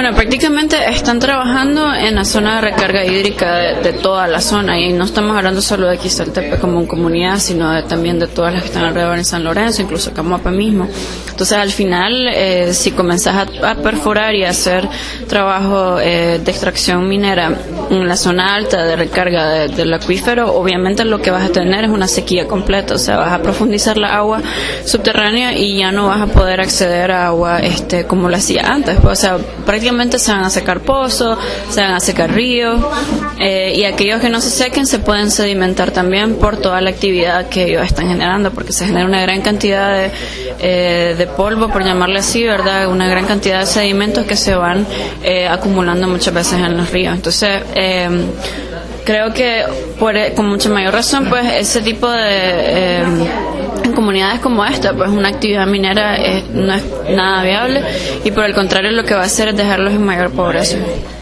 Bueno, prácticamente están trabajando en la zona de recarga hídrica de, toda la zona y no estamos hablando solo de Quizaltepe como comunidad, sino también de todas las que están alrededor en San Lorenzo, incluso Camoapa mismo. Entonces, al final, eh, si comenzás a, perforar y a hacer trabajo eh, de extracción minera en la zona alta de recarga del acuífero, obviamente lo que vas a tener es una sequía completa, o sea, vas a profundizar la agua subterránea y ya no vas a poder acceder a agua este como lo hacía antes, o sea, prácticamente se van a secar pozos, se van a secar ríos eh, y aquellos que no se sequen se pueden sedimentar también por toda la actividad que ellos están generando, porque se genera una gran cantidad de, eh, de polvo, por llamarle así, ¿verdad? Una gran cantidad de sedimentos que se van eh, acumulando muchas veces en los ríos. Entonces, creo que por, con mucha mayor razón, pues ese tipo de en comunidades como esta, pues una actividad minera no es nada viable y por el contrario lo que va a hacer es dejarlos en mayor pobreza.